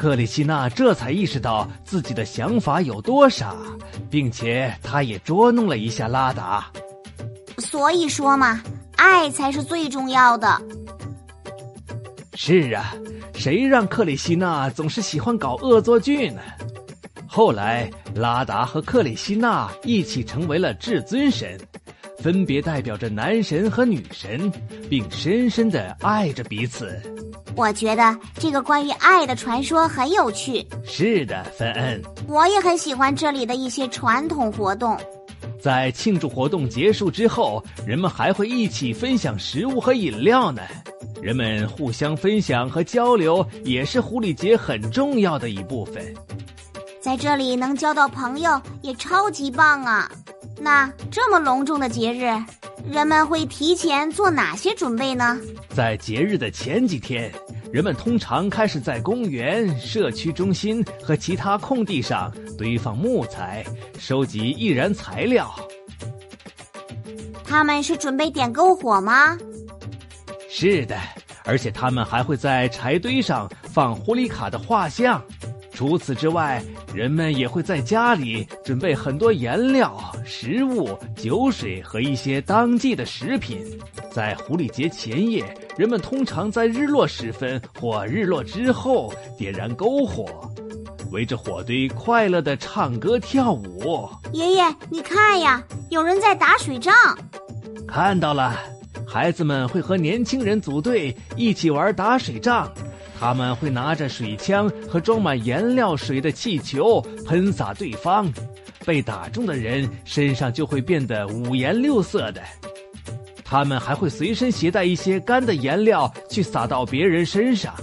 克里希娜这才意识到自己的想法有多傻，并且他也捉弄了一下拉达。所以说嘛，爱才是最重要的。是啊，谁让克里希娜总是喜欢搞恶作剧呢？后来，拉达和克里希娜一起成为了至尊神，分别代表着男神和女神，并深深的爱着彼此。我觉得这个关于爱的传说很有趣。是的，芬恩，我也很喜欢这里的一些传统活动。在庆祝活动结束之后，人们还会一起分享食物和饮料呢。人们互相分享和交流也是狐狸节很重要的一部分。在这里能交到朋友也超级棒啊！那这么隆重的节日，人们会提前做哪些准备呢？在节日的前几天，人们通常开始在公园、社区中心和其他空地上堆放木材，收集易燃材料。他们是准备点篝火吗？是的，而且他们还会在柴堆上放狐狸卡的画像。除此之外，人们也会在家里准备很多颜料、食物、酒水和一些当季的食品。在狐狸节前夜，人们通常在日落时分或日落之后点燃篝火，围着火堆快乐的唱歌跳舞。爷爷，你看呀，有人在打水仗。看到了，孩子们会和年轻人组队一起玩打水仗。他们会拿着水枪和装满颜料水的气球喷洒对方，被打中的人身上就会变得五颜六色的。他们还会随身携带一些干的颜料去撒到别人身上。